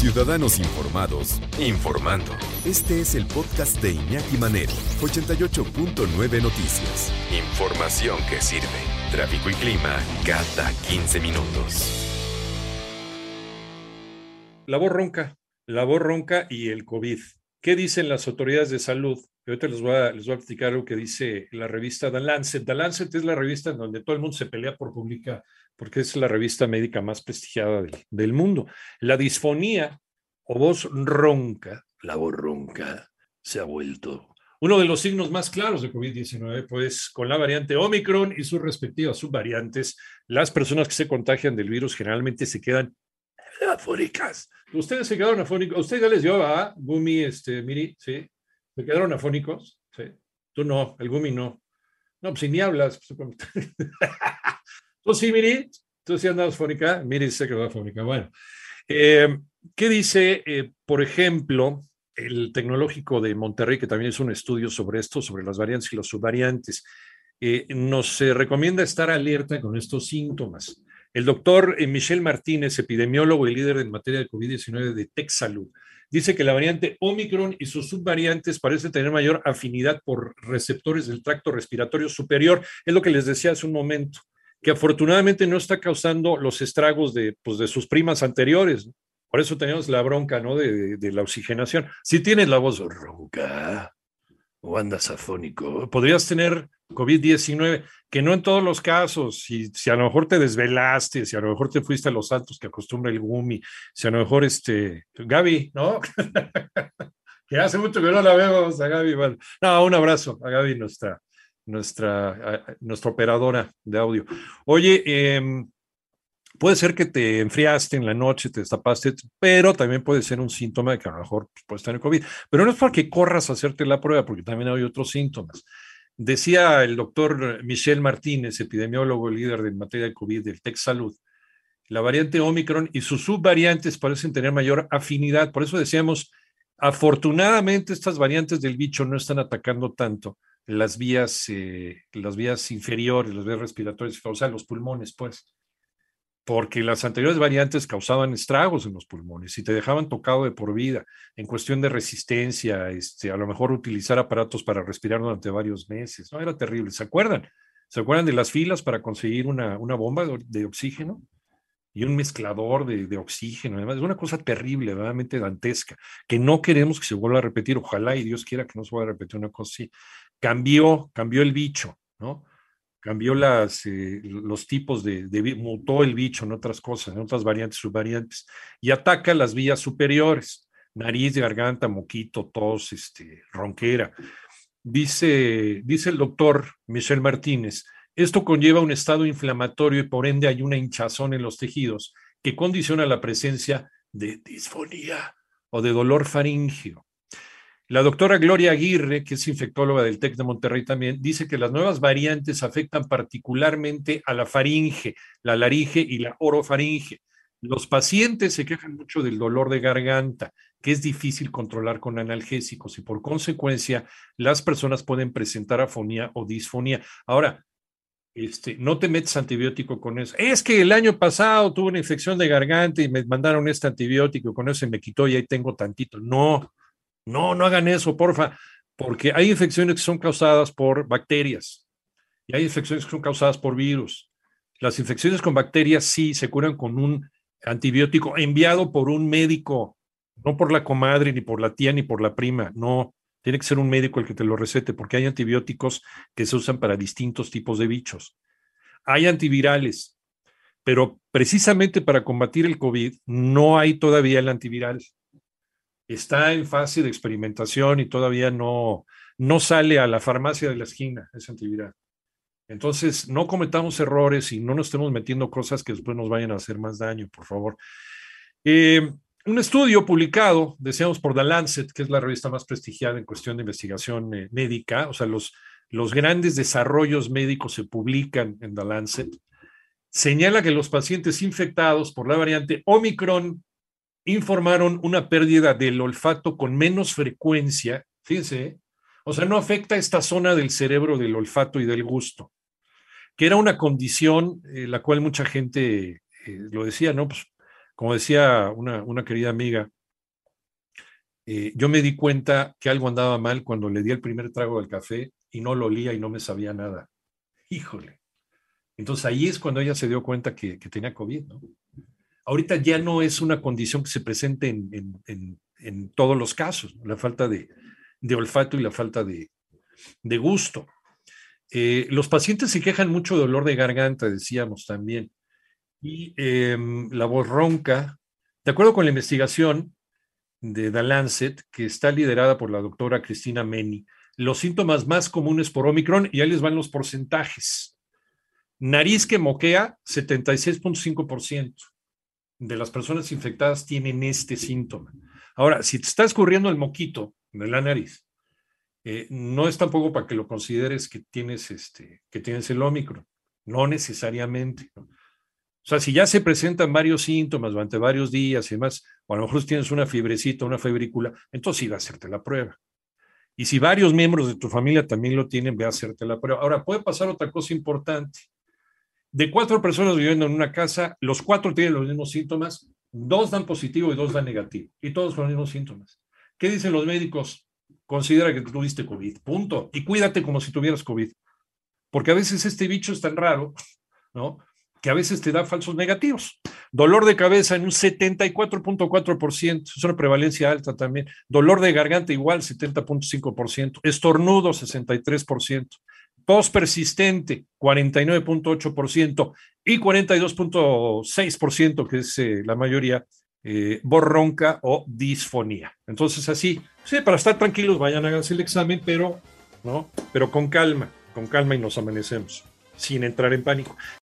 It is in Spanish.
Ciudadanos Informados, informando. Este es el podcast de Iñaki Manero, 88.9 Noticias. Información que sirve. Tráfico y clima cada 15 minutos. La voz ronca, la voz ronca y el COVID. ¿Qué dicen las autoridades de salud? Ahorita les voy, a, les voy a explicar lo que dice la revista The Lancet. The Lancet es la revista en donde todo el mundo se pelea por publicar, porque es la revista médica más prestigiada del, del mundo. La disfonía o voz ronca, la voz ronca, se ha vuelto uno de los signos más claros de COVID-19, pues con la variante Omicron y sus respectivas subvariantes, las personas que se contagian del virus generalmente se quedan afónicas. Ustedes se quedaron afónicos. Usted ya les dio a Gumi, este, Miri, ¿sí? ¿Se quedaron afónicos? Sí. Tú no, el Gumi no. No, pues si ni hablas. Pues, Tú sí, Miri. Tú sí andas afónica. Miri se quedó afónica. Bueno. Eh, ¿Qué dice, eh, por ejemplo, el tecnológico de Monterrey, que también es un estudio sobre esto, sobre las variantes y los subvariantes? Eh, nos recomienda estar alerta con estos síntomas. El doctor Michel Martínez, epidemiólogo y líder en materia de COVID-19 de TechSalud, dice que la variante Omicron y sus subvariantes parecen tener mayor afinidad por receptores del tracto respiratorio superior. Es lo que les decía hace un momento, que afortunadamente no está causando los estragos de, pues, de sus primas anteriores. Por eso tenemos la bronca, ¿no? De, de la oxigenación. Si tienes la voz ronca o andas afónico, podrías tener COVID-19, que no en todos los casos, si, si a lo mejor te desvelaste, si a lo mejor te fuiste a los saltos que acostumbra el Gumi, si a lo mejor este, Gaby, ¿no? que hace mucho que no la vemos a Gaby. No, un abrazo a Gaby, nuestra, nuestra, nuestra operadora de audio. Oye, eh, puede ser que te enfriaste en la noche, te destapaste, pero también puede ser un síntoma de que a lo mejor pues, puedes tener COVID. Pero no es para que corras a hacerte la prueba, porque también hay otros síntomas. Decía el doctor Michel Martínez, epidemiólogo líder de materia de COVID del Tech Salud, la variante Omicron y sus subvariantes parecen tener mayor afinidad. Por eso decíamos, afortunadamente estas variantes del bicho no están atacando tanto las vías, eh, las vías inferiores, las vías respiratorias, o sea, los pulmones, pues porque las anteriores variantes causaban estragos en los pulmones y te dejaban tocado de por vida en cuestión de resistencia, este, a lo mejor utilizar aparatos para respirar durante varios meses. No, era terrible. ¿Se acuerdan? ¿Se acuerdan de las filas para conseguir una, una bomba de, oxígeno? Y un mezclador de, de, oxígeno. Además, es una cosa terrible, realmente dantesca, que no queremos que se vuelva a repetir. Ojalá y Dios quiera que no se vuelva a repetir una cosa así. Cambió, cambió el bicho, ¿no? Cambió las, eh, los tipos de, mutó el bicho en otras cosas, en otras variantes, subvariantes, y ataca las vías superiores, nariz, garganta, moquito, tos, este, ronquera. Dice, dice el doctor Michel Martínez, esto conlleva un estado inflamatorio y por ende hay una hinchazón en los tejidos que condiciona la presencia de disfonía o de dolor faríngeo. La doctora Gloria Aguirre, que es infectóloga del TEC de Monterrey también, dice que las nuevas variantes afectan particularmente a la faringe, la laringe y la orofaringe. Los pacientes se quejan mucho del dolor de garganta, que es difícil controlar con analgésicos y por consecuencia las personas pueden presentar afonía o disfonía. Ahora, este, no te metes antibiótico con eso. Es que el año pasado tuve una infección de garganta y me mandaron este antibiótico, con eso se me quitó y ahí tengo tantito. No, no, no hagan eso, porfa, porque hay infecciones que son causadas por bacterias y hay infecciones que son causadas por virus. Las infecciones con bacterias sí se curan con un antibiótico enviado por un médico, no por la comadre, ni por la tía, ni por la prima, no. Tiene que ser un médico el que te lo recete, porque hay antibióticos que se usan para distintos tipos de bichos. Hay antivirales, pero precisamente para combatir el COVID no hay todavía el antiviral está en fase de experimentación y todavía no, no sale a la farmacia de la esquina ese antiviral. Entonces, no cometamos errores y no nos estemos metiendo cosas que después nos vayan a hacer más daño, por favor. Eh, un estudio publicado, decíamos por The Lancet, que es la revista más prestigiada en cuestión de investigación eh, médica, o sea, los, los grandes desarrollos médicos se publican en The Lancet, señala que los pacientes infectados por la variante Omicron informaron una pérdida del olfato con menos frecuencia, fíjense, o sea, no afecta esta zona del cerebro del olfato y del gusto, que era una condición eh, la cual mucha gente eh, lo decía, ¿no? Pues como decía una, una querida amiga, eh, yo me di cuenta que algo andaba mal cuando le di el primer trago del café y no lo olía y no me sabía nada. Híjole. Entonces ahí es cuando ella se dio cuenta que, tenía COVID, ¿no? Ahorita ya no es una condición que se presente en, todos los casos, la falta de, olfato y la falta de, gusto. Eh, los pacientes se quejan mucho de dolor de garganta, decíamos también, y em, la voz ronca. De acuerdo con la investigación, de The Lancet, que está liderada por la doctora Cristina Meni, los síntomas más comunes por Omicron, y ahí les van los porcentajes. Nariz que moquea, 76.5% de las personas infectadas tienen este síntoma. Ahora, si te está escurriendo el moquito de la nariz, eh, no es tampoco para que lo consideres que tienes, este, que tienes el Omicron, no necesariamente. O sea, si ya se presentan varios síntomas durante varios días y demás, o a lo mejor tienes una fibrecita, una febrícula, entonces sí a hacerte la prueba. Y si varios miembros de tu familia también lo tienen, ve a hacerte la prueba. Ahora, puede pasar otra cosa importante. De cuatro personas viviendo en una casa, los cuatro tienen los mismos síntomas, dos dan positivo y dos dan negativo, y todos con los mismos síntomas. ¿Qué dicen los médicos? Considera que tuviste COVID, punto. Y cuídate como si tuvieras COVID. Porque a veces este bicho es tan raro, ¿no? que a veces te da falsos negativos. Dolor de cabeza en un 74.4%, es una prevalencia alta también. Dolor de garganta igual, 70.5%. Estornudo, 63%. Tos persistente, 49.8%. Y 42.6%, que es eh, la mayoría, eh, borronca o disfonía. Entonces, así, sí, para estar tranquilos, vayan a hacerse el examen, pero, ¿no? pero con calma, con calma y nos amanecemos, sin entrar en pánico.